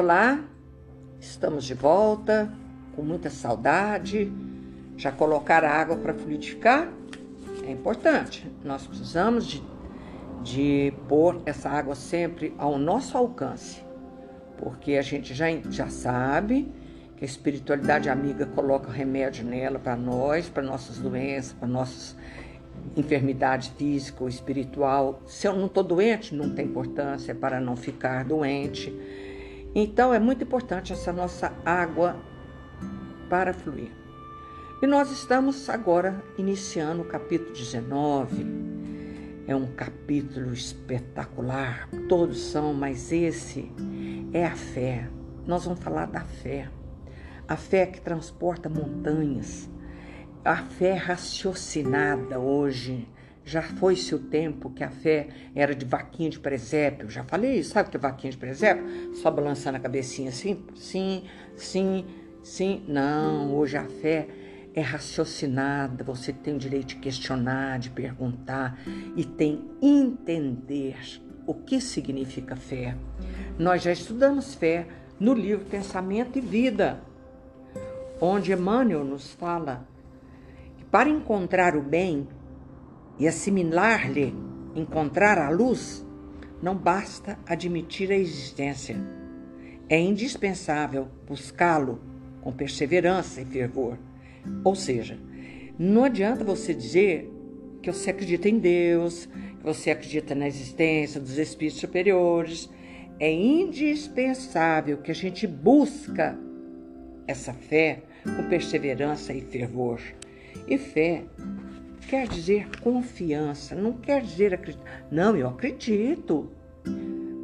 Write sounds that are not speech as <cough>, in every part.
Olá, estamos de volta com muita saudade. Já colocar a água para fluidificar? É importante. Nós precisamos de, de pôr essa água sempre ao nosso alcance, porque a gente já, já sabe que a espiritualidade amiga coloca remédio nela para nós, para nossas doenças, para nossas enfermidade física ou espiritual. Se eu não estou doente, não tem importância para não ficar doente. Então é muito importante essa nossa água para fluir. E nós estamos agora iniciando o capítulo 19. É um capítulo espetacular, todos são, mas esse é a fé. Nós vamos falar da fé. A fé que transporta montanhas. A fé raciocinada hoje já foi-se o tempo que a fé era de vaquinha de presépio. Já falei isso, sabe o que é vaquinha de presépio? Só balançando a cabecinha assim, sim, sim, sim. Não, hoje a fé é raciocinada, você tem o direito de questionar, de perguntar e tem entender o que significa fé. Nós já estudamos fé no livro Pensamento e Vida, onde Emmanuel nos fala que para encontrar o bem, e assimilar-lhe, encontrar a luz, não basta admitir a existência. É indispensável buscá-lo com perseverança e fervor. Ou seja, não adianta você dizer que você acredita em Deus, que você acredita na existência dos espíritos superiores. É indispensável que a gente busca essa fé com perseverança e fervor. E fé quer dizer confiança, não quer dizer acreditar. Não, eu acredito.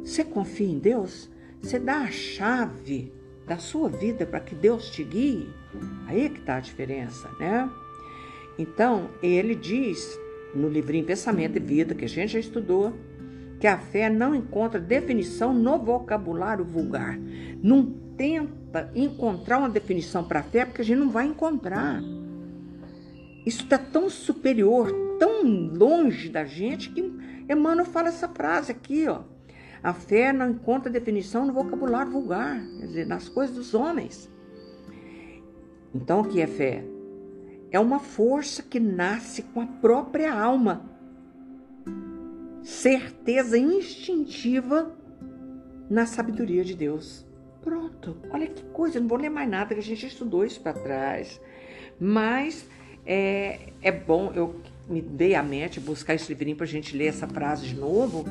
Você confia em Deus? Você dá a chave da sua vida para que Deus te guie? Aí é que está a diferença, né? Então, ele diz no livrinho Pensamento e Vida, que a gente já estudou, que a fé não encontra definição no vocabulário vulgar. Não tenta encontrar uma definição para a fé, porque a gente não vai encontrar. Isso está tão superior, tão longe da gente, que Emmanuel fala essa frase aqui, ó. A fé não encontra definição no vocabulário vulgar, quer dizer, nas coisas dos homens. Então, o que é fé? É uma força que nasce com a própria alma. Certeza instintiva na sabedoria de Deus. Pronto, olha que coisa, não vou ler mais nada, que a gente estudou isso para trás. Mas é, é bom, eu me dei a mente buscar esse livrinho para a gente ler essa frase de novo,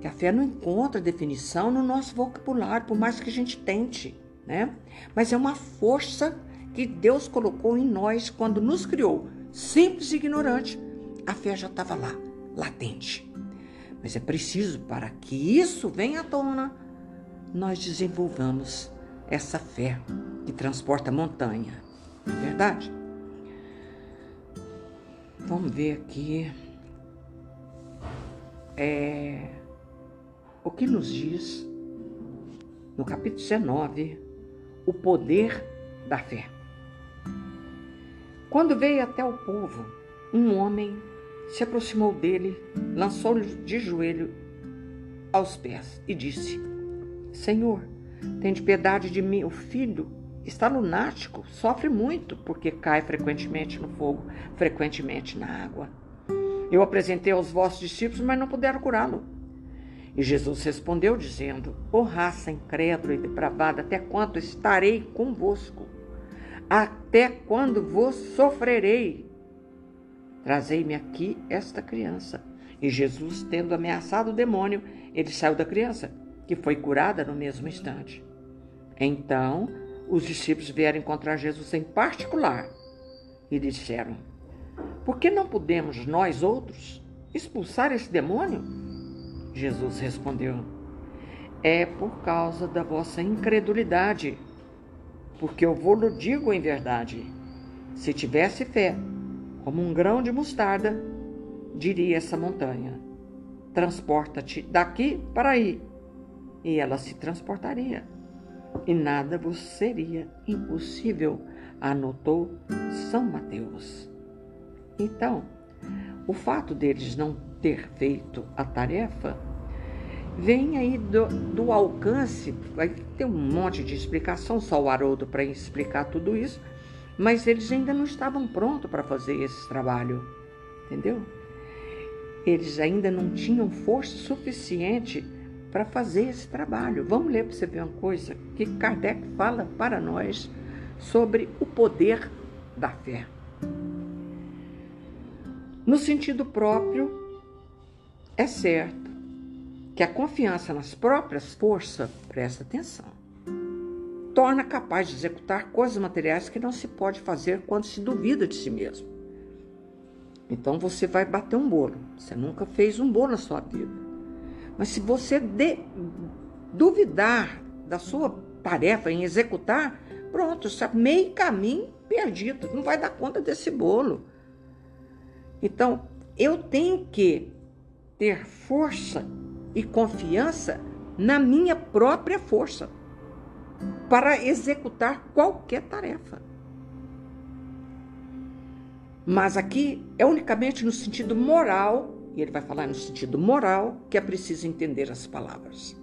que a fé não encontra definição no nosso vocabulário, por mais que a gente tente, né? Mas é uma força que Deus colocou em nós quando nos criou, simples e ignorante. A fé já estava lá, latente. Mas é preciso, para que isso venha à tona, nós desenvolvamos essa fé que transporta montanha. Não é verdade? Vamos ver aqui. É, o que nos diz no capítulo 19 o poder da fé. Quando veio até o povo, um homem se aproximou dele, lançou-lhe de joelho aos pés e disse: Senhor, de piedade de mim, o filho está lunático, sofre muito porque cai frequentemente no fogo, frequentemente na água. Eu apresentei aos vossos discípulos, mas não puderam curá-lo. E Jesus respondeu, dizendo: Ó oh, raça incrédula e depravada, até quando estarei convosco? Até quando vos sofrerei? Trazei-me aqui esta criança. E Jesus, tendo ameaçado o demônio, ele saiu da criança, que foi curada no mesmo instante. Então, os discípulos vieram encontrar Jesus em particular e disseram: Por que não podemos nós outros expulsar esse demônio? Jesus respondeu: É por causa da vossa incredulidade, porque eu vou-lo digo em verdade. Se tivesse fé, como um grão de mostarda, diria essa montanha: Transporta-te daqui para aí, e ela se transportaria e nada vos seria impossível, anotou São Mateus. Então, o fato deles não ter feito a tarefa vem aí do, do alcance, vai ter um monte de explicação, só o Haroldo para explicar tudo isso, mas eles ainda não estavam prontos para fazer esse trabalho, entendeu? Eles ainda não tinham força suficiente para fazer esse trabalho. Vamos ler para você ver uma coisa que Kardec fala para nós sobre o poder da fé. No sentido próprio, é certo que a confiança nas próprias forças, presta atenção, torna capaz de executar coisas materiais que não se pode fazer quando se duvida de si mesmo. Então você vai bater um bolo. Você nunca fez um bolo na sua vida. Mas se você de, duvidar da sua tarefa em executar, pronto, está meio caminho perdido. Não vai dar conta desse bolo. Então, eu tenho que ter força e confiança na minha própria força para executar qualquer tarefa. Mas aqui é unicamente no sentido moral, e ele vai falar no sentido moral, que é preciso entender as palavras.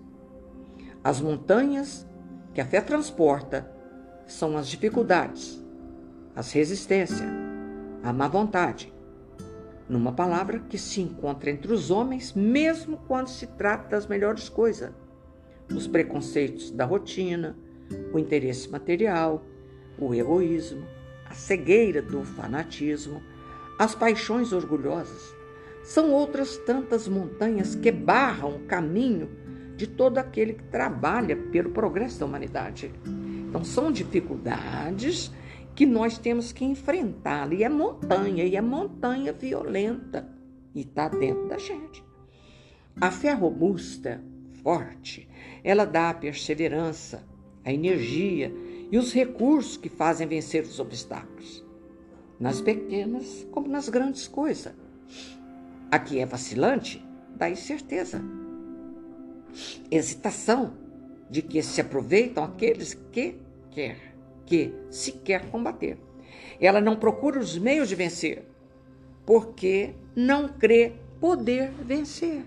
As montanhas que a fé transporta são as dificuldades, as resistências, a má vontade, numa palavra que se encontra entre os homens, mesmo quando se trata das melhores coisas. Os preconceitos da rotina, o interesse material, o egoísmo, a cegueira do fanatismo, as paixões orgulhosas, são outras tantas montanhas que barram o caminho de todo aquele que trabalha pelo progresso da humanidade. Então, são dificuldades que nós temos que enfrentá-la. E é montanha, e é montanha violenta. E está dentro da gente. A fé robusta, forte, ela dá a perseverança, a energia e os recursos que fazem vencer os obstáculos, nas pequenas como nas grandes coisas. A que é vacilante, dá incerteza, hesitação de que se aproveitam aqueles que quer que se quer combater. Ela não procura os meios de vencer, porque não crê poder vencer.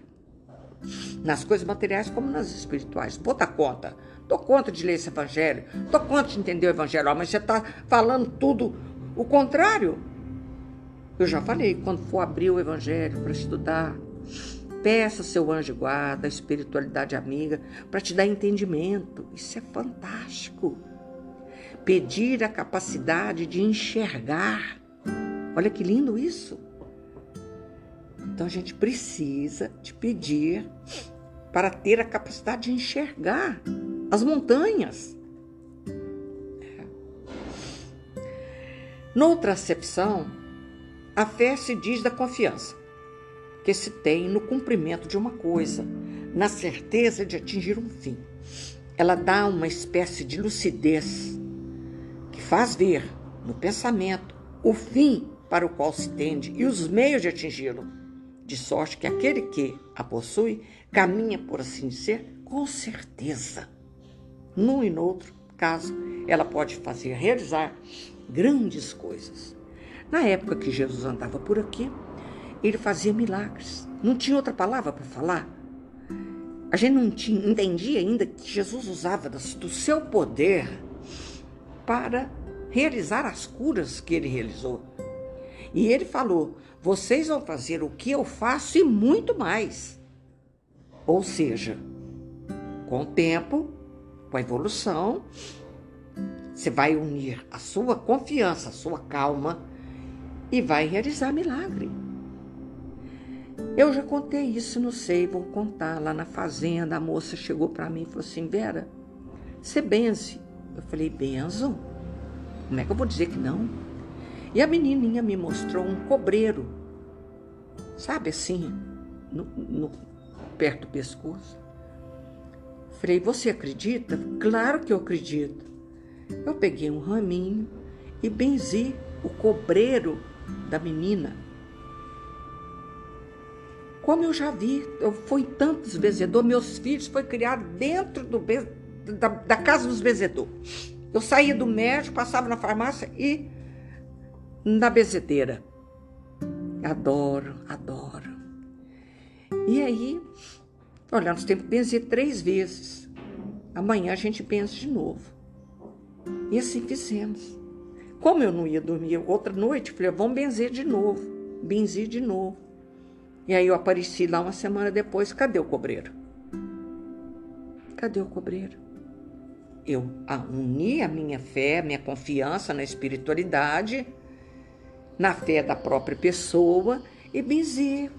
Nas coisas materiais como nas espirituais. Vou dar conta. Dou conta de ler esse evangelho. Dou conta de entender o evangelho. mas você está falando tudo o contrário. Eu já falei, quando for abrir o evangelho para estudar, peça seu anjo guarda, a espiritualidade amiga, para te dar entendimento. Isso é fantástico pedir a capacidade de enxergar. Olha que lindo isso. Então a gente precisa de pedir para ter a capacidade de enxergar as montanhas. É. Noutra acepção, a fé se diz da confiança que se tem no cumprimento de uma coisa, na certeza de atingir um fim. Ela dá uma espécie de lucidez faz ver no pensamento o fim para o qual se tende e os meios de atingi-lo, de sorte que aquele que a possui caminha, por assim dizer, com certeza. Num e no outro caso, ela pode fazer realizar grandes coisas. Na época que Jesus andava por aqui, ele fazia milagres. Não tinha outra palavra para falar. A gente não tinha, entendia ainda que Jesus usava do seu poder para realizar as curas que ele realizou. E ele falou: vocês vão fazer o que eu faço e muito mais. Ou seja, com o tempo, com a evolução, você vai unir a sua confiança, a sua calma e vai realizar milagre. Eu já contei isso, não sei, vou contar. Lá na fazenda, a moça chegou para mim e falou assim: Vera, você benze. Eu falei: benzo? Como é que eu vou dizer que não? E a menininha me mostrou um cobreiro, sabe assim, no, no, perto do pescoço. Falei, você acredita? Claro que eu acredito. Eu peguei um raminho e benzi o cobreiro da menina. Como eu já vi, eu fui tantos bezedores, meus filhos foi criado dentro do, da, da casa dos bezedores. Eu saía do médico, passava na farmácia e na bezedeira. Adoro, adoro. E aí, Olha, nós temos que benzer três vezes. Amanhã a gente benze de novo. E assim fizemos. Como eu não ia dormir outra noite, falei, vamos benzer de novo. Benzi de novo. E aí eu apareci lá uma semana depois, cadê o cobreiro? Cadê o cobreiro? Eu uni a minha fé, minha confiança na espiritualidade, na fé da própria pessoa e benzi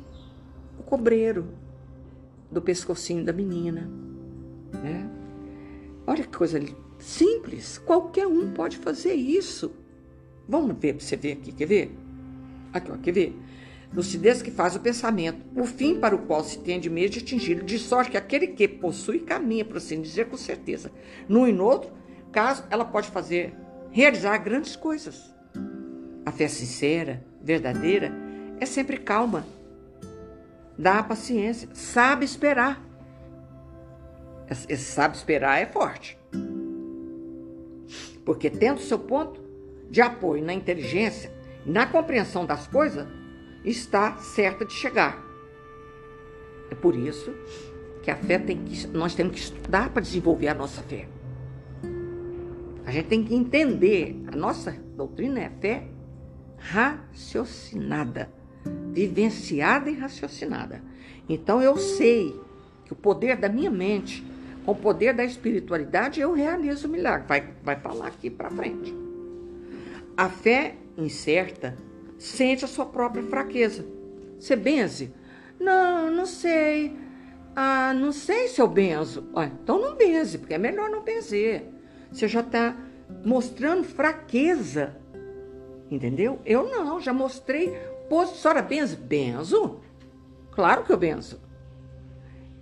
o cobreiro do pescocinho da menina. Né? Olha que coisa simples, qualquer um pode fazer isso. Vamos ver para você ver aqui, quer ver? Aqui, ó, quer ver? Lucidez que faz o pensamento, o fim para o qual se tem de meio de atingi-lo, de sorte que aquele que possui caminha, por assim dizer, com certeza. Num e no outro caso, ela pode fazer, realizar grandes coisas. A fé sincera, verdadeira, é sempre calma, dá paciência, sabe esperar. Esse sabe esperar é forte. Porque tendo seu ponto de apoio na inteligência, na compreensão das coisas, está certa de chegar. É por isso que a fé tem que nós temos que estudar para desenvolver a nossa fé. A gente tem que entender, a nossa doutrina é fé raciocinada, vivenciada e raciocinada. Então eu sei que o poder da minha mente, com o poder da espiritualidade, eu realizo o milagre. Vai, vai falar aqui para frente. A fé incerta sente a sua própria fraqueza. Você benze? Não, não sei. Ah, não sei se eu benzo. Ah, então não benze, porque é melhor não benzer. Você já está mostrando fraqueza. Entendeu? Eu não, já mostrei. Pô, senhora benze? Benzo? Claro que eu benzo.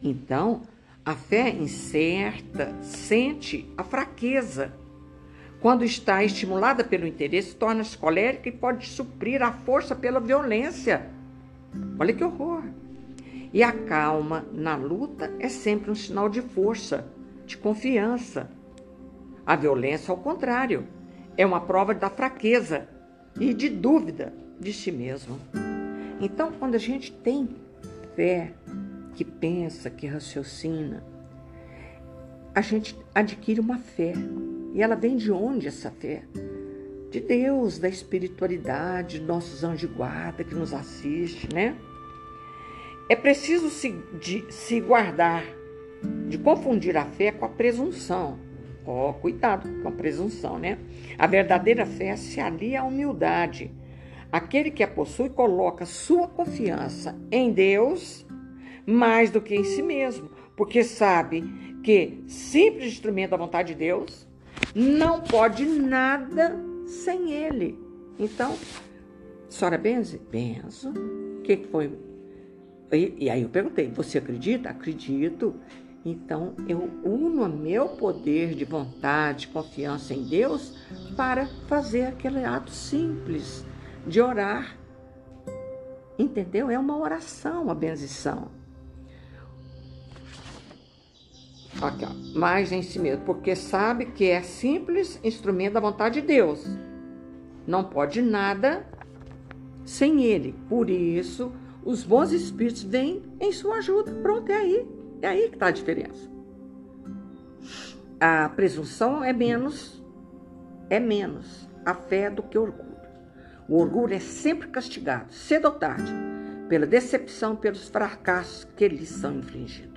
Então, a fé incerta sente a fraqueza quando está estimulada pelo interesse, torna-se colérica e pode suprir a força pela violência. Olha que horror! E a calma na luta é sempre um sinal de força, de confiança. A violência, ao contrário, é uma prova da fraqueza e de dúvida de si mesmo. Então, quando a gente tem fé, que pensa, que raciocina, a gente adquire uma fé e ela vem de onde essa fé? De Deus, da espiritualidade, de nossos anjos de guarda que nos assiste, né? É preciso se, de, se guardar de confundir a fé com a presunção. Ó, oh, cuidado com a presunção, né? A verdadeira fé se alia à humildade. Aquele que a possui coloca sua confiança em Deus mais do que em si mesmo, porque sabe que, simples instrumento da vontade de Deus, não pode nada sem ele. Então, senhora benze? Benzo. O que foi? E, e aí eu perguntei, você acredita? Acredito. Então, eu uno o meu poder de vontade, confiança em Deus para fazer aquele ato simples de orar. Entendeu? É uma oração a benzição. Aqui, mais em si mesmo, porque sabe que é simples instrumento da vontade de Deus. Não pode nada sem ele. Por isso, os bons espíritos vêm em sua ajuda. Pronto, é aí. É aí que está a diferença. A presunção é menos, é menos a fé do que o orgulho. O orgulho é sempre castigado, cedo ou tarde, pela decepção, pelos fracassos que lhes são infligidos.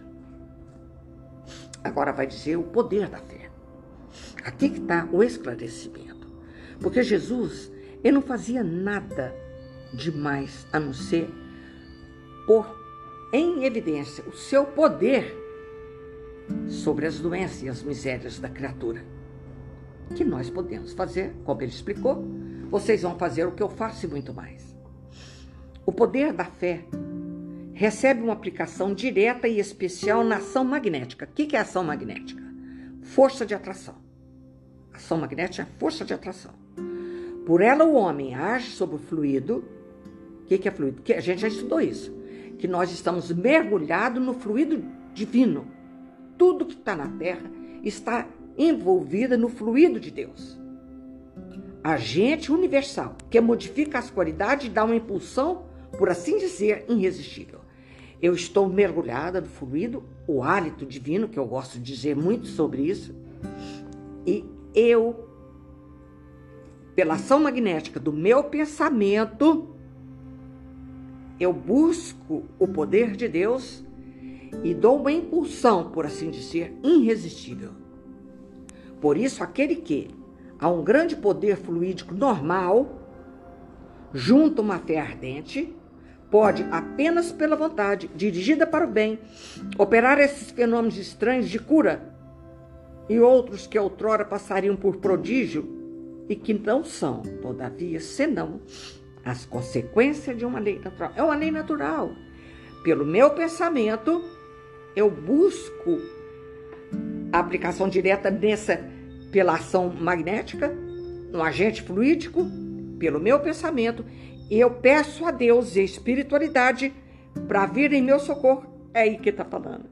Agora vai dizer o poder da fé. Aqui que está o esclarecimento. Porque Jesus, ele não fazia nada demais a não ser pôr em evidência o seu poder sobre as doenças e as misérias da criatura. Que nós podemos fazer, como ele explicou, vocês vão fazer o que eu faço e muito mais. O poder da fé recebe uma aplicação direta e especial na ação magnética. O que é ação magnética? Força de atração. Ação magnética é força de atração. Por ela, o homem age sobre o fluido. O que é fluido? A gente já estudou isso. Que nós estamos mergulhados no fluido divino. Tudo que está na Terra está envolvido no fluido de Deus. Agente universal que modifica as qualidades e dá uma impulsão, por assim dizer, irresistível. Eu estou mergulhada no fluido, o hálito divino, que eu gosto de dizer muito sobre isso, e eu, pela ação magnética do meu pensamento, eu busco o poder de Deus e dou uma impulsão, por assim dizer, irresistível. Por isso, aquele que a um grande poder fluídico normal, junto uma fé ardente, pode, apenas pela vontade, dirigida para o bem, operar esses fenômenos estranhos de cura e outros que outrora passariam por prodígio e que não são, todavia, senão as consequências de uma lei natural. É uma lei natural. Pelo meu pensamento, eu busco a aplicação direta nessa pela ação magnética, no agente fluídico, pelo meu pensamento, e eu peço a Deus e a espiritualidade para vir em meu socorro. É aí que está falando.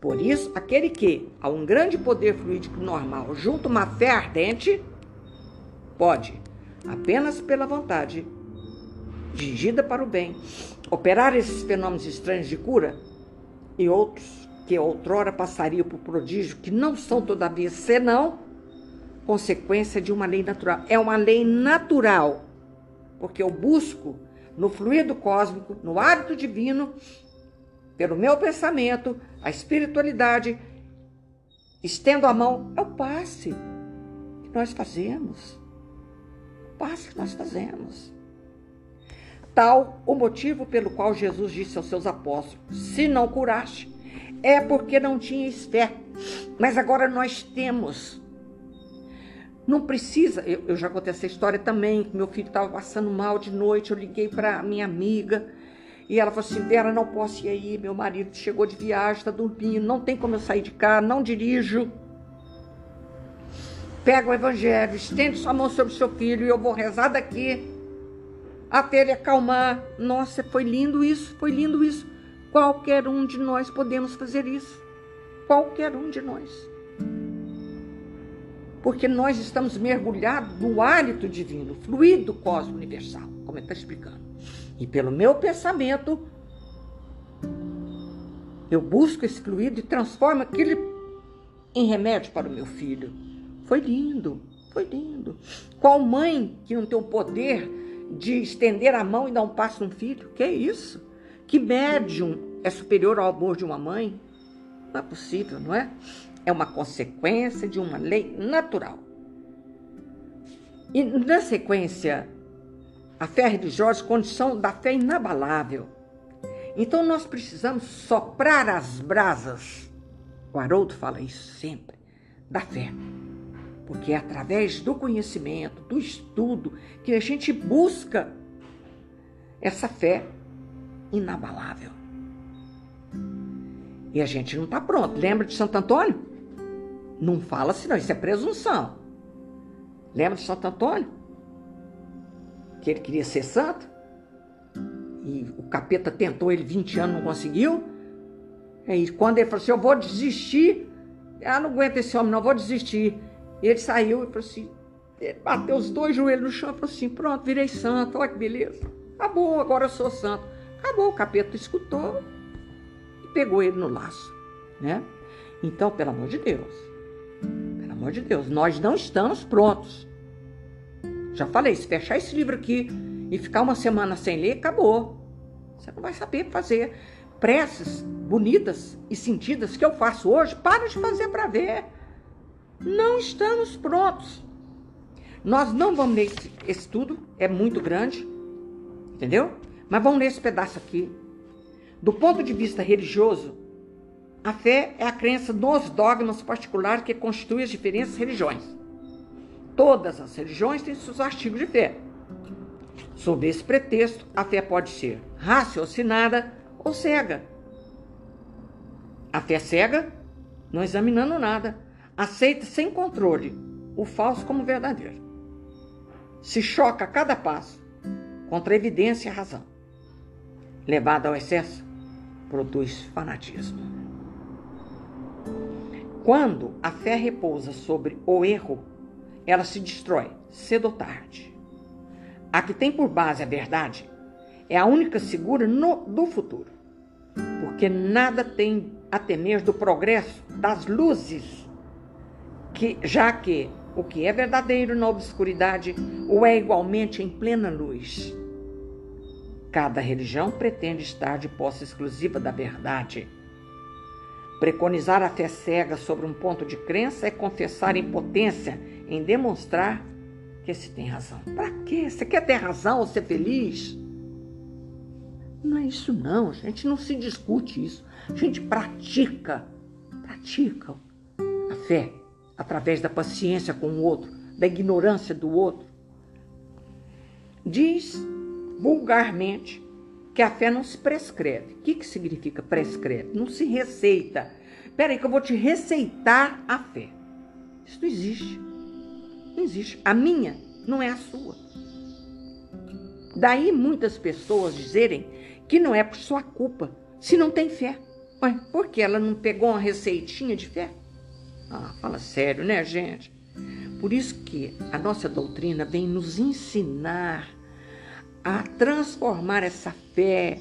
Por isso, aquele que, a um grande poder fluídico normal, junto uma fé ardente, pode, apenas pela vontade, dirigida para o bem, operar esses fenômenos estranhos de cura e outros que outrora passariam por prodígio, que não são, todavia, senão consequência de uma lei natural. É uma lei natural, porque eu busco no fluido cósmico, no hábito divino, pelo meu pensamento, a espiritualidade, estendo a mão, é o passe que nós fazemos. O passe que nós fazemos. Tal o motivo pelo qual Jesus disse aos seus apóstolos: se não curaste, é porque não tinhas fé. Mas agora nós temos. Não precisa, eu, eu já contei essa história também, meu filho estava passando mal de noite, eu liguei para minha amiga e ela falou assim, Vera, não posso ir aí, meu marido chegou de viagem, está dormindo, não tem como eu sair de cá, não dirijo. Pega o evangelho, estende sua mão sobre o seu filho e eu vou rezar daqui até ele acalmar. Nossa, foi lindo isso, foi lindo isso. Qualquer um de nós podemos fazer isso. Qualquer um de nós. Porque nós estamos mergulhados no hálito divino, fluido cosmo universal, como ele está explicando. E pelo meu pensamento, eu busco esse fluido e transformo aquele em remédio para o meu filho. Foi lindo, foi lindo. Qual mãe que não tem o poder de estender a mão e dar um passo no filho? Que é isso? Que médium é superior ao amor de uma mãe? Não é possível, não é? É uma consequência de uma lei natural. E na sequência, a fé religiosa, condição da fé inabalável. Então nós precisamos soprar as brasas. O Haroldo fala isso sempre, da fé. Porque é através do conhecimento, do estudo, que a gente busca essa fé inabalável. E a gente não está pronto. Lembra de Santo Antônio? Não fala assim, não. Isso é presunção. Lembra de Santo Antônio? Que ele queria ser santo. E o capeta tentou ele 20 anos, não conseguiu. E quando ele falou assim, eu vou desistir. Ah, não aguento esse homem, não, vou desistir. Ele saiu e falou assim, ele bateu os dois joelhos no chão e falou assim, pronto, virei santo, olha que beleza. Acabou, agora eu sou santo. Acabou, o capeta escutou e pegou ele no laço, né? Então, pelo amor de Deus, pelo amor de Deus, nós não estamos prontos. Já falei, se fechar esse livro aqui e ficar uma semana sem ler, acabou. Você não vai saber fazer preces bonitas e sentidas que eu faço hoje. Para de fazer para ver. Não estamos prontos. Nós não vamos ler esse estudo, é muito grande, entendeu? Mas vamos ler esse pedaço aqui. Do ponto de vista religioso, a fé é a crença nos dogmas particulares que constituem as diferentes religiões. Todas as religiões têm seus artigos de fé. Sob esse pretexto, a fé pode ser raciocinada ou cega. A fé cega, não examinando nada, aceita sem controle o falso como verdadeiro. Se choca a cada passo contra a evidência e a razão levada ao excesso, produz fanatismo. Quando a fé repousa sobre o erro, ela se destrói cedo ou tarde. A que tem por base a verdade é a única segura no, do futuro. porque nada tem a temer do progresso das luzes, que já que o que é verdadeiro na obscuridade o é igualmente em plena luz. Cada religião pretende estar de posse exclusiva da verdade. Preconizar a fé cega sobre um ponto de crença é confessar impotência em demonstrar que se tem razão. Para quê? Você quer ter razão ou ser feliz? Não é isso não, a gente não se discute isso. A gente pratica, pratica a fé através da paciência com o outro, da ignorância do outro. Diz vulgarmente que a fé não se prescreve. O que, que significa prescreve? Não se receita. Peraí que eu vou te receitar a fé. Isso não existe. Não existe. A minha não é a sua. Daí muitas pessoas dizerem que não é por sua culpa se não tem fé. Ué, por que ela não pegou uma receitinha de fé? Ah, fala sério, né, gente? Por isso que a nossa doutrina vem nos ensinar a transformar essa fé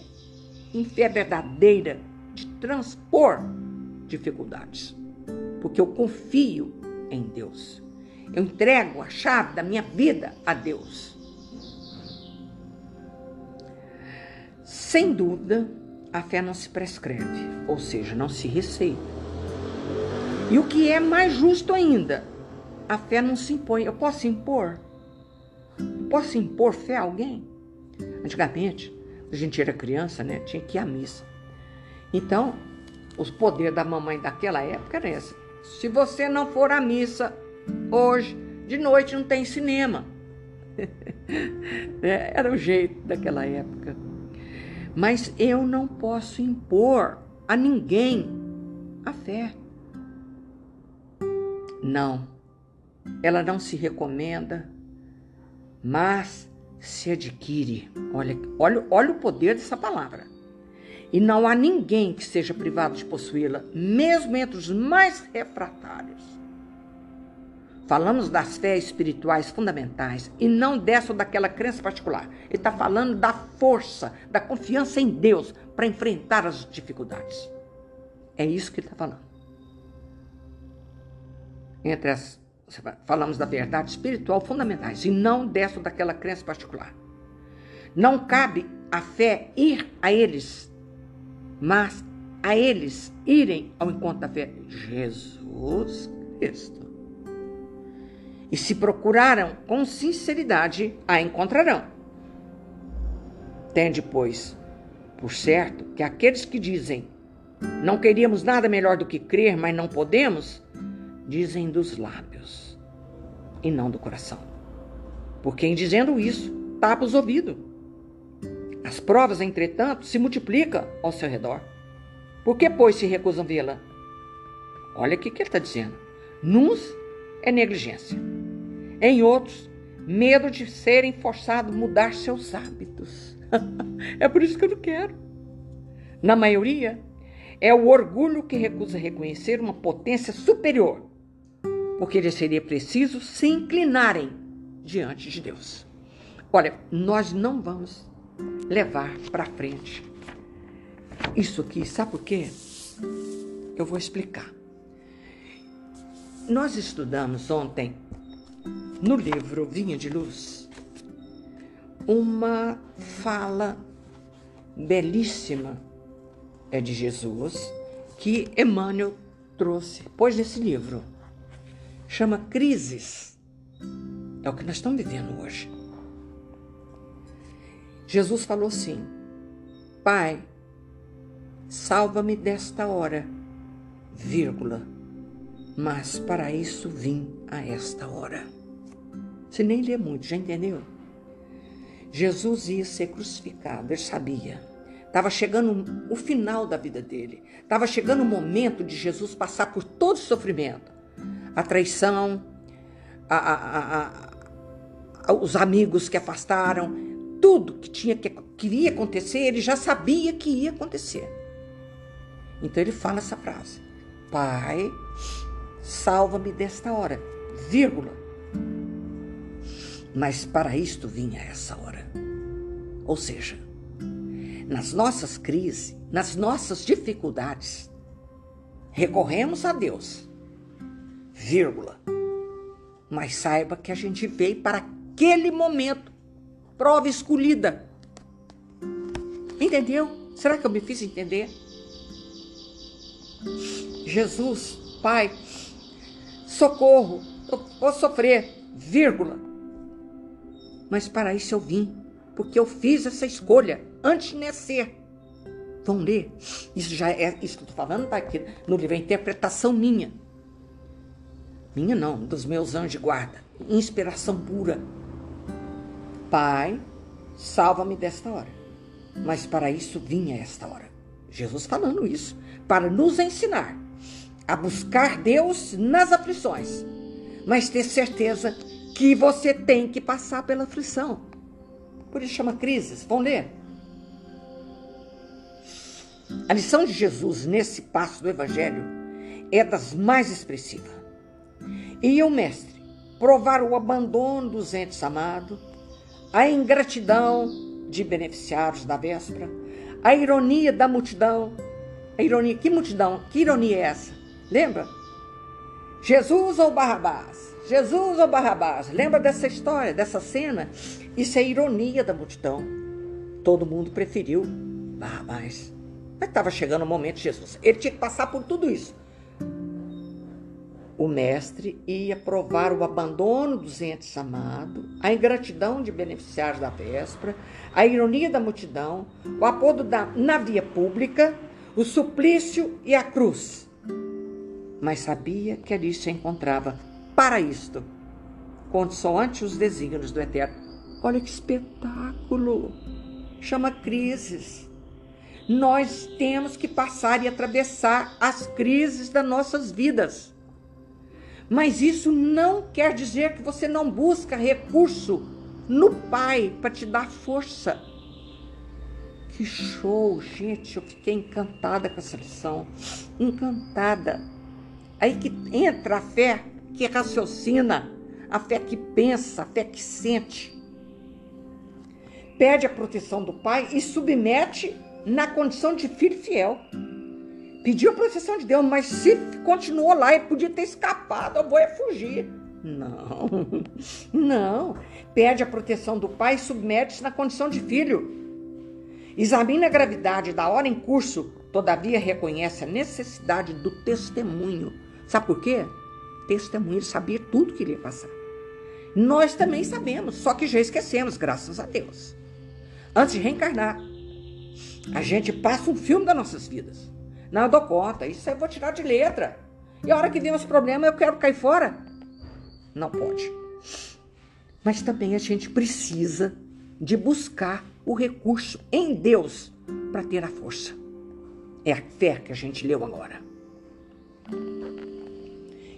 em fé verdadeira, de transpor dificuldades. Porque eu confio em Deus. Eu entrego a chave da minha vida a Deus. Sem dúvida, a fé não se prescreve, ou seja, não se receita. E o que é mais justo ainda, a fé não se impõe. Eu posso impor? Eu posso impor fé a alguém? Antigamente, a gente era criança, né? Tinha que ir à missa. Então, os poderes da mamãe daquela época era esse. Se você não for à missa hoje, de noite não tem cinema. <laughs> É, era o jeito daquela época. Mas eu não posso impor a ninguém a fé. Não, ela não se recomenda, mas se adquire. Olha, olha, olha o poder dessa palavra. E não há ninguém que seja privado de possuí-la, mesmo entre os mais refratários. Falamos das fés espirituais fundamentais e não dessa ou daquela crença particular. Ele está falando da força, da confiança em Deus para enfrentar as dificuldades. É isso que ele está falando entre as falamos da verdade espiritual fundamentais e não dessa daquela crença particular. Não cabe a fé ir a eles, mas a eles irem ao encontro da fé. Jesus Cristo. E se procuraram com sinceridade, a encontrarão. Tende, pois, por certo que aqueles que dizem não queríamos nada melhor do que crer, mas não podemos, dizem dos lábios e não do coração. Porque em dizendo isso, tapa os ouvidos. As provas, entretanto, se multiplicam ao seu redor. Por que, pois, se recusam vê-la? Olha o que ele está dizendo. Nuns é negligência. Em outros, medo de serem forçados a mudar seus hábitos. <laughs> é por isso que eu não quero. Na maioria, é o orgulho que recusa reconhecer uma potência superior porque lhes seria preciso se inclinarem diante de Deus. Olha, nós não vamos levar para frente isso aqui, sabe por quê? Eu vou explicar. Nós estudamos ontem no livro Vinha de Luz uma fala belíssima é de Jesus que Emmanuel trouxe, pôs nesse livro chama crises. É o que nós estamos vivendo hoje. Jesus falou assim: Pai, salva-me desta hora, vírgula, mas para isso vim a esta hora. Você nem lê muito, já entendeu? Jesus ia ser crucificado, ele sabia. Estava chegando o final da vida dele. Estava chegando o momento de Jesus passar por todo o sofrimento a traição, a, a, a, os amigos que afastaram, tudo que tinha que queria acontecer, ele já sabia que ia acontecer. Então ele fala essa frase: Pai, salva-me desta hora, vírgula. Mas para isto vinha essa hora. Ou seja, nas nossas crises, nas nossas dificuldades, recorremos a Deus, vírgula. Mas saiba que a gente veio para aquele momento, prova escolhida. Entendeu? Será que eu me fiz entender? Jesus, Pai, socorro, eu vou sofrer, vírgula. Mas para isso eu vim, porque eu fiz essa escolha antes de nascer. Vão ler? Isso já é isso que eu estou falando, tá aqui no livro, é interpretação minha. Minha não, dos meus anjos de guarda. Inspiração pura. Pai, salva-me desta hora. Mas para isso vinha esta hora. Jesus falando isso, para nos ensinar a buscar Deus nas aflições, mas ter certeza que você tem que passar pela aflição. Por isso chama crises. Vão ler. A lição de Jesus nesse passo do Evangelho é das mais expressivas. O Mestre provar o abandono dos entes amados, a ingratidão de beneficiários da véspera, a ironia da multidão. A ironia, que multidão? Que ironia é essa? Lembra? Jesus ou Barrabás? Jesus ou Barrabás? Lembra dessa história, dessa cena? Isso é ironia da multidão. Todo mundo preferiu Barrabás. Mas estava chegando o momento de Jesus. Ele tinha que passar por tudo isso. O mestre ia provar o abandono dos entes amados, a ingratidão de beneficiários da véspera, a ironia da multidão, o apodo da, na via pública, o suplício e a cruz. Mas sabia que ali se encontrava para isto, consoante os desígnios do Eterno. Olha que espetáculo! Chama crises. Nós temos que passar e atravessar as crises das nossas vidas. Mas isso não quer dizer que você não busca recurso no Pai para te dar força. Que show, gente! Eu fiquei encantada com essa lição. Encantada. Aí que entra a fé que raciocina, a fé que pensa, a fé que sente. Pede a proteção do pai e submete na condição de filho fiel. Pediu a proteção de Deus, mas se continuou lá, ele podia ter escapado, eu vou é fugir. Não, <laughs> não. Pede a proteção do pai e submete-se na condição de filho. Examina a gravidade da hora em curso, todavia reconhece a necessidade do testemunho. Sabe por quê? Testemunho, ele sabia tudo que iria passar. Nós também sabemos, só que já esquecemos, graças a Deus. Antes de reencarnar, a gente passa um filme das nossas vidas. Não, eu dou conta, isso eu vou tirar de letra. E a hora que vem os problemas, eu quero cair fora. Não pode. Mas também a gente precisa de buscar o recurso em Deus para ter a força. É a fé que a gente leu agora.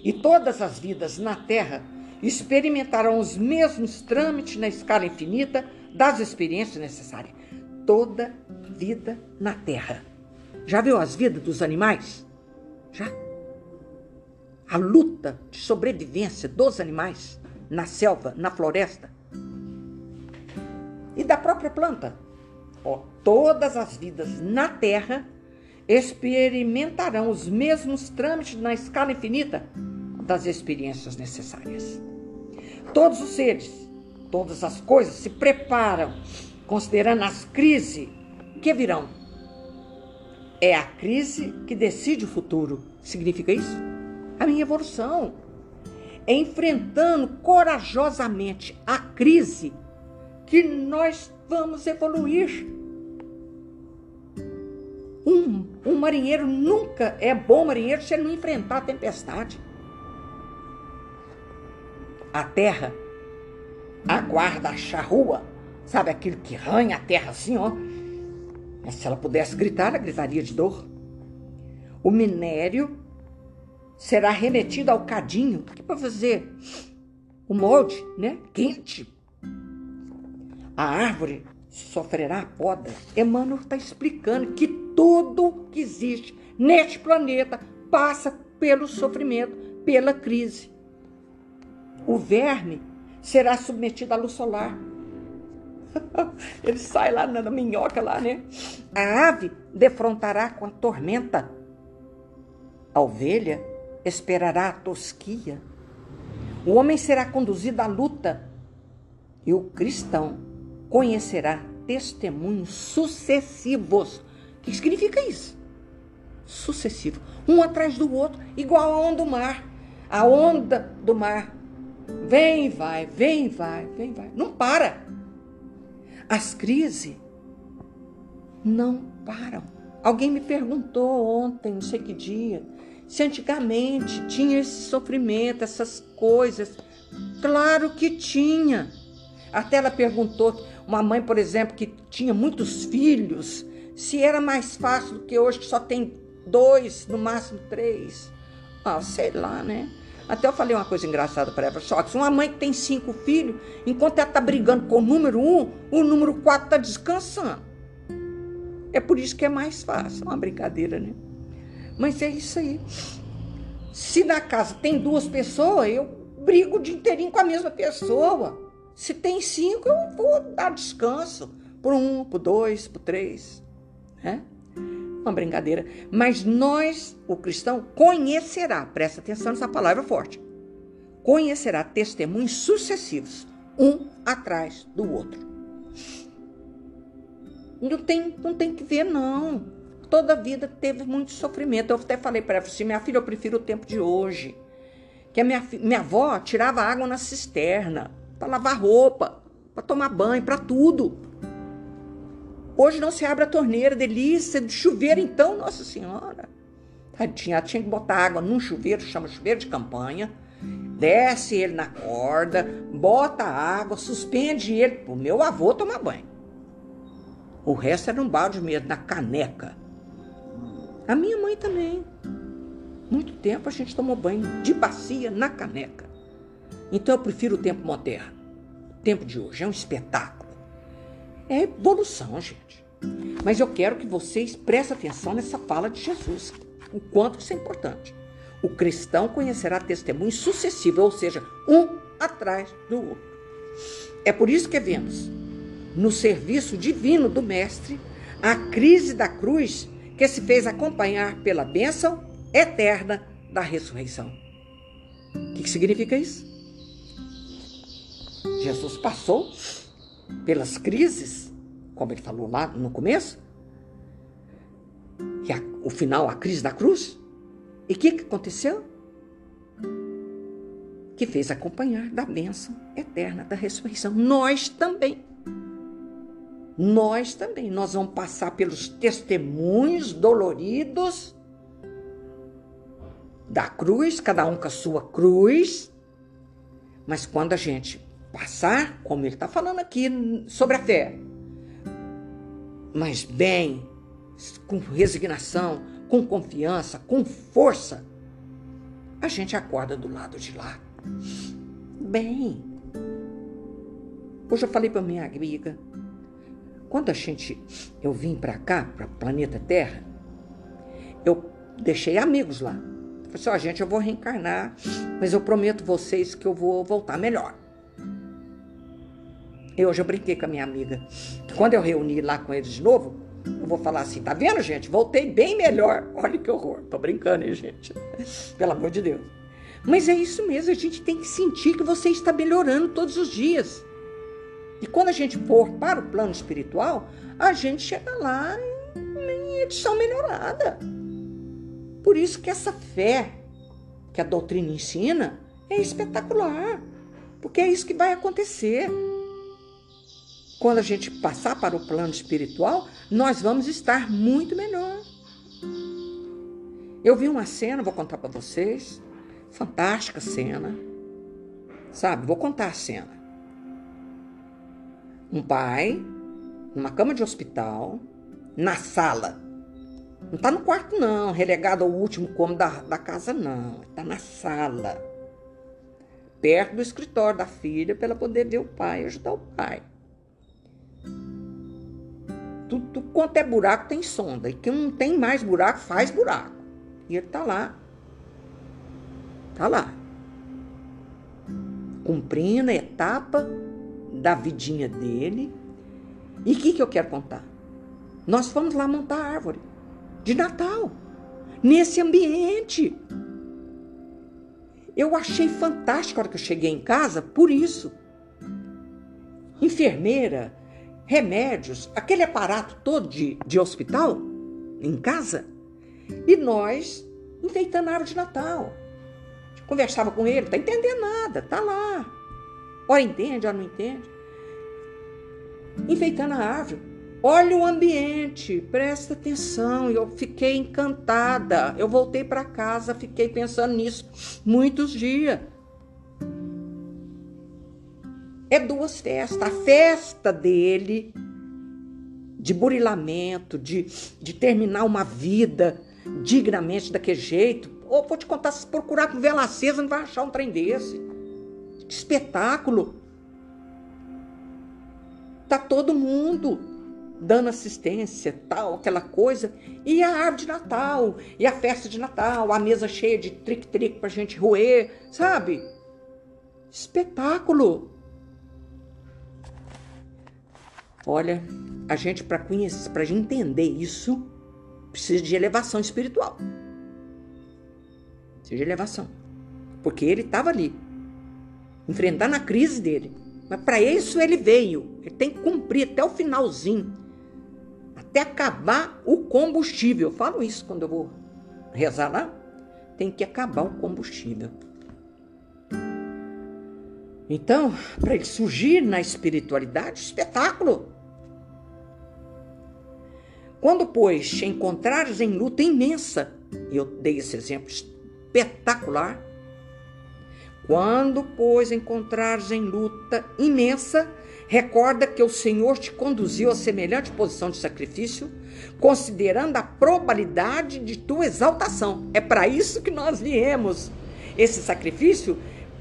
E todas as vidas na Terra experimentarão os mesmos trâmites na escala infinita das experiências necessárias. Toda vida na Terra. Já viu as vidas dos animais? Já? A luta de sobrevivência dos animais na selva, na floresta e da própria planta. Ó, todas as vidas na Terra experimentarão os mesmos trâmites na escala infinita das experiências necessárias. Todos os seres, todas as coisas se preparam, considerando as crises que virão. É a crise que decide o futuro. Significa isso? A minha evolução. É enfrentando corajosamente a crise que nós vamos evoluir. Um, um marinheiro nunca é bom marinheiro se ele não enfrentar a tempestade a terra, aguarda a charrua, sabe aquilo que ranha a terra assim, ó. Mas se ela pudesse gritar, ela gritaria de dor. O minério será remetido ao cadinho, que para fazer o molde, né, quente. A árvore sofrerá a poda. Emmanuel está explicando que tudo que existe neste planeta passa pelo sofrimento, pela crise o verme será submetido à luz solar. <laughs> Ele sai lá na minhoca lá, né? A ave defrontará com a tormenta. A ovelha esperará a tosquia. O homem será conduzido à luta e o cristão conhecerá testemunhos sucessivos. O que significa isso? Sucessivo, um atrás do outro, igual a onda do mar. A onda do mar vem e vai, vem e vai, vem e vai. Não para. As crises não param. Alguém me perguntou ontem, não sei que dia, se antigamente tinha esse sofrimento, essas coisas. Claro que tinha. Até ela perguntou, uma mãe, por exemplo, que tinha muitos filhos, se era mais fácil do que hoje, que só tem dois, no máximo três. Ah, sei lá, né? Até eu falei uma coisa engraçada para ela. Que uma mãe que tem cinco filhos, enquanto ela está brigando com o número um, o número quatro está descansando. É por isso que é mais fácil. É uma brincadeira, né? Mas é isso aí. Se na casa tem duas pessoas, eu brigo o dia inteirinho com a mesma pessoa. Se tem cinco, eu vou dar descanso por um, por dois, por três. Né? Uma brincadeira. Mas nós, o cristão, conhecerá, presta atenção nessa palavra forte, conhecerá testemunhos sucessivos, um atrás do outro. Não tem, não tem que ver, não. Toda vida teve muito sofrimento. Eu até falei para ela assim: minha filha, eu prefiro o tempo de hoje. Que a minha, minha avó tirava água na cisterna para lavar roupa, para tomar banho, para tudo. Hoje não se abre a torneira, delícia, de chuveiro então, Nossa Senhora. Tadinha, tinha que botar água num chuveiro, chama chuveiro de campanha, desce ele na corda, bota água, suspende ele pro meu avô tomar banho. O resto era um balde mesmo, na caneca. A minha mãe também. Muito tempo a gente tomou banho de bacia na caneca. Então eu prefiro o tempo moderno. O tempo de hoje é um espetáculo. É evolução, gente. Mas eu quero que vocês prestem atenção nessa fala de Jesus, o quanto isso é importante. O cristão conhecerá testemunhos sucessivos, ou seja, um atrás do outro. É por isso que vemos no serviço divino do Mestre a crise da cruz que se fez acompanhar pela bênção eterna da ressurreição. O que, significa isso? Jesus passou pelas crises, como ele falou lá no começo, e a, o final, a crise da cruz. E o que, que aconteceu? Que fez acompanhar da bênção eterna da ressurreição. Nós também. Nós também. Nós vamos passar pelos testemunhos doloridos da cruz, cada um com a sua cruz. Mas quando a gente passar, como ele está falando aqui sobre a fé, mas bem, com resignação, com confiança, com força, a gente acorda do lado de lá. Bem. Hoje eu falei para minha amiga, quando a gente eu vim para cá, para o planeta Terra, eu deixei amigos lá. Falei assim, ó, oh, gente, eu vou reencarnar, mas eu prometo vocês que eu vou voltar melhor. Eu já brinquei com a minha amiga. Quando eu reuni lá com eles de novo, eu vou falar assim: tá vendo, gente? Voltei bem melhor. <laughs> Olha que horror. Tô brincando, hein, gente? <laughs> Pelo amor de Deus. Mas é isso mesmo, a gente tem que sentir que você está melhorando todos os dias. E quando a gente for para o plano espiritual, a gente chega lá em edição melhorada. Por isso que essa fé que a doutrina ensina é espetacular. Porque é isso que vai acontecer. Quando a gente passar para o plano espiritual, nós vamos estar muito melhor. Eu vi uma cena, vou contar para vocês. Fantástica cena. Sabe, vou contar a cena. Um pai, numa cama de hospital, na sala. Não está no quarto, não, relegado ao último cômodo da, da casa, não. Está na sala. Perto do escritório da filha, para ela poder ver o pai, ajudar o pai. Tudo, quanto é buraco tem sonda. E quem não tem mais buraco, faz buraco. E ele tá lá. Tá lá. Cumprindo a etapa da vidinha dele, E o que, que eu quero contar? Nós fomos lá montar a árvore de Natal, nesse ambiente. Eu achei fantástico a hora que eu cheguei em casa por isso. Enfermeira, remédios, aquele aparato todo de, de hospital em casa. E nós enfeitando a árvore de Natal. Conversava com ele, tá entendendo nada, tá lá. Ora entende, ora não entende. Enfeitando a árvore. Olha o ambiente, presta atenção. Eu fiquei encantada. Eu voltei para casa, fiquei pensando nisso muitos dias. É duas festas. A festa dele, de burilamento, de, de terminar uma vida dignamente daquele jeito. Ou vou te contar, se procurar com vela acesa, não vai achar um trem desse. Que espetáculo! Tá todo mundo dando assistência, tal, aquela coisa. E a árvore de Natal, e a festa de Natal, a mesa cheia de trick-trick pra gente roer, sabe? Espetáculo! Olha, a gente para conhecer, para entender isso, precisa de elevação espiritual. Precisa de elevação. Porque ele estava ali, enfrentando a crise dele. Mas para isso ele veio. Ele tem que cumprir até o finalzinho. Até acabar o combustível. Eu falo isso quando eu vou rezar lá. Tem que acabar o combustível. Então, para ele surgir na espiritualidade, espetáculo. Quando, pois, te encontrares em luta imensa, e eu dei esse exemplo espetacular, quando, pois, encontrares em luta imensa, recorda que o Senhor te conduziu a semelhante posição de sacrifício, considerando a probabilidade de tua exaltação. É para isso que nós viemos. Esse sacrifício,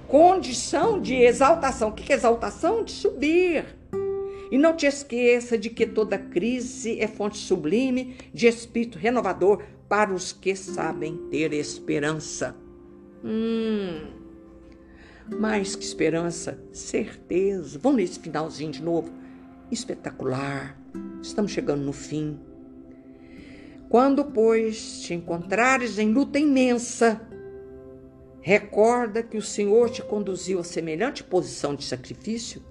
condição de exaltação. O que é exaltação? De subir e não te esqueça de que toda crise é fonte sublime de espírito renovador para os que sabem ter esperança. Hum, mais que esperança, certeza. Vamos nesse finalzinho de novo. Espetacular. Estamos chegando no fim. Quando, pois, te encontrares em luta imensa, recorda que o Senhor te conduziu a semelhante posição de sacrifício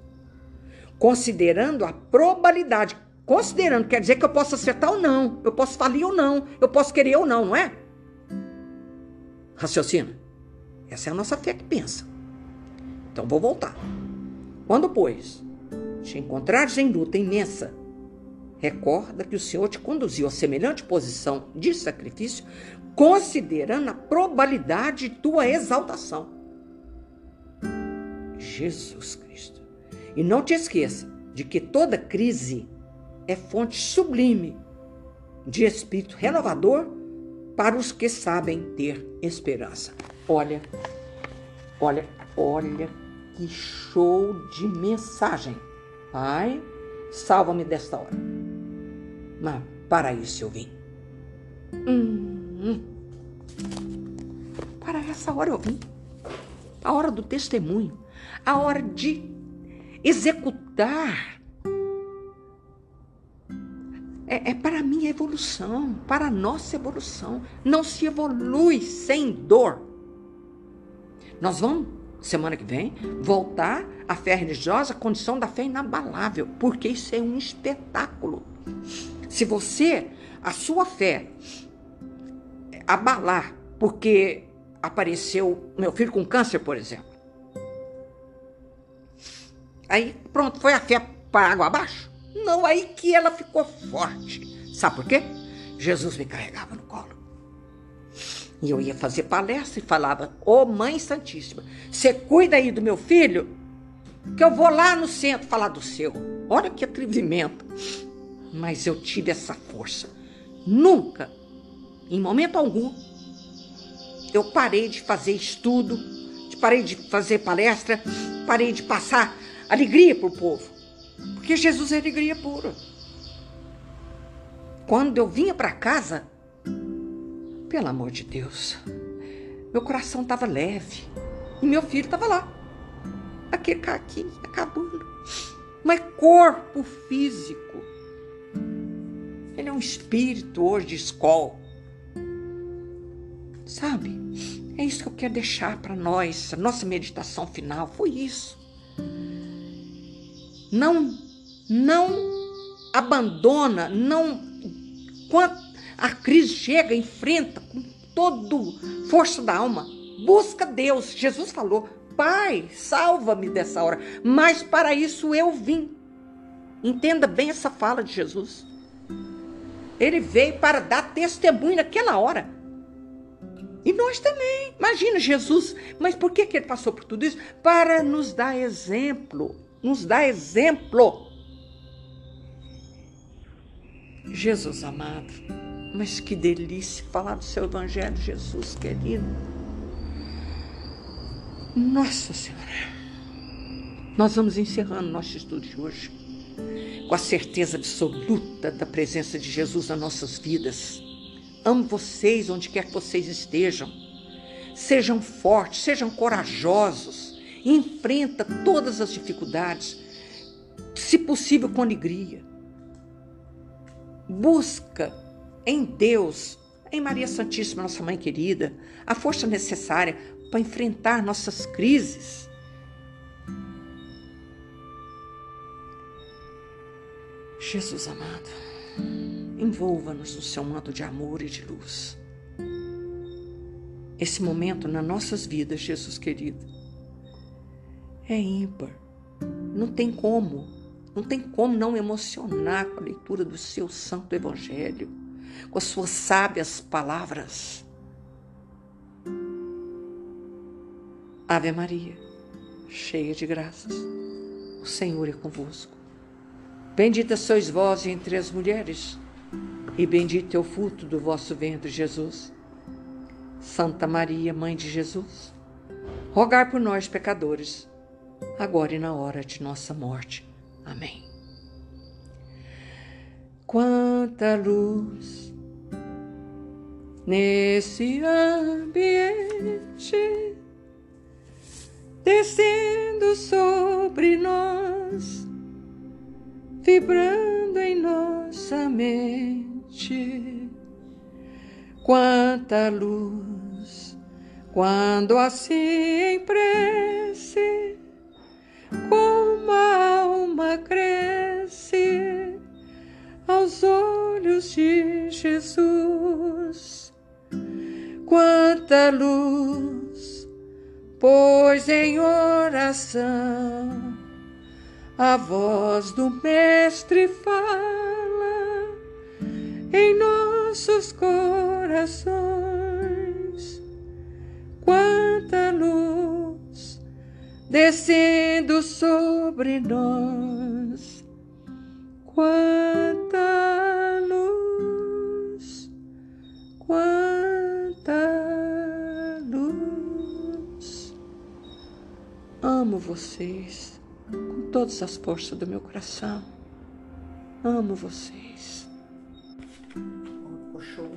considerando a probabilidade. Considerando quer dizer que eu posso acertar ou não, eu posso falir ou não, eu posso querer ou não, não é? Raciocina. Essa é a nossa fé que pensa. Então vou voltar. Quando, pois, te encontrares em luta imensa, recorda que o Senhor te conduziu a semelhante posição de sacrifício, considerando a probabilidade de tua exaltação. Jesus Cristo. E não te esqueça de que toda crise é fonte sublime de espírito renovador para os que sabem ter esperança. Olha, olha, olha que show de mensagem. Pai, salva-me desta hora. Mas para isso eu vim. Hum, hum. Para essa hora eu vim. A hora do testemunho. A hora de executar. É, é para a minha evolução, para a nossa evolução. Não se evolui sem dor. Nós vamos, semana que vem, voltar à fé religiosa, condição da fé inabalável, porque isso é um espetáculo. Se você, a sua fé, abalar, porque apareceu meu filho com câncer, por exemplo, Aí, pronto, foi a fé para água abaixo? Não, aí que ela ficou forte. Sabe por quê? Jesus me carregava no colo. E eu ia fazer palestra e falava: Ô oh, Mãe Santíssima, você cuida aí do meu filho, que eu vou lá no centro falar do seu. Olha que atrevimento. Mas eu tive essa força. Nunca, em momento algum, eu parei de fazer estudo, parei de fazer palestra, parei de passar alegria para o povo. Porque Jesus é alegria pura. Quando eu vinha para casa, pelo amor de Deus, meu coração estava leve. E meu filho estava lá. Aquele caquinho acabando. é corpo físico. Ele é um espírito hoje de escola. Sabe? É isso que eu quero deixar para nós. A nossa meditação final foi isso. Não, não abandona, não. Quando a crise chega, enfrenta com toda força da alma. Busca Deus. Jesus falou: Pai, salva-me dessa hora. Mas para isso eu vim. Entenda bem essa fala de Jesus. Ele veio para dar testemunho naquela hora. E nós também. Imagina Jesus. Mas por que, que ele passou por tudo isso? Para nos dar exemplo. Nos dar exemplo. Jesus amado. Mas que delícia falar do seu evangelho, Jesus querido. Nossa Senhora. Nós vamos encerrando nosso estudo de hoje com a certeza absoluta da presença de Jesus nas nossas vidas. Amo vocês onde quer que vocês estejam. Sejam fortes, sejam corajosos. Enfrenta todas as dificuldades, se possível com alegria. Busca em Deus, em Maria Santíssima, nossa mãe querida, a força necessária para enfrentar nossas crises Jesus amado, envolva-nos no seu manto de amor e de luz. Esse momento nas nossas vidas, Jesus querido, é ímpar. Não tem como, não tem como não emocionar com a leitura do seu santo evangelho, com as suas sábias palavras. Ave Maria, cheia de graças, o Senhor é convosco. Bendita sois vós entre as mulheres, e bendito é o fruto do vosso ventre, Jesus. Santa Maria, Mãe de Jesus, rogai por nós, pecadores, agora e na hora de nossa morte. Amém. Quanta luz nesse ambiente descendo sobre nós vibrando em nossa mente. Quanta luz, quando assim em prece, como a alma cresce aos olhos de Jesus. Quanta luz, pois em oração a voz do Mestre fala em nossos corações. Quanta luz descendo sobre nós. Quanta luz, quanta luz. Amo vocês com todas as forças do meu coração. Amo vocês. Ficou show.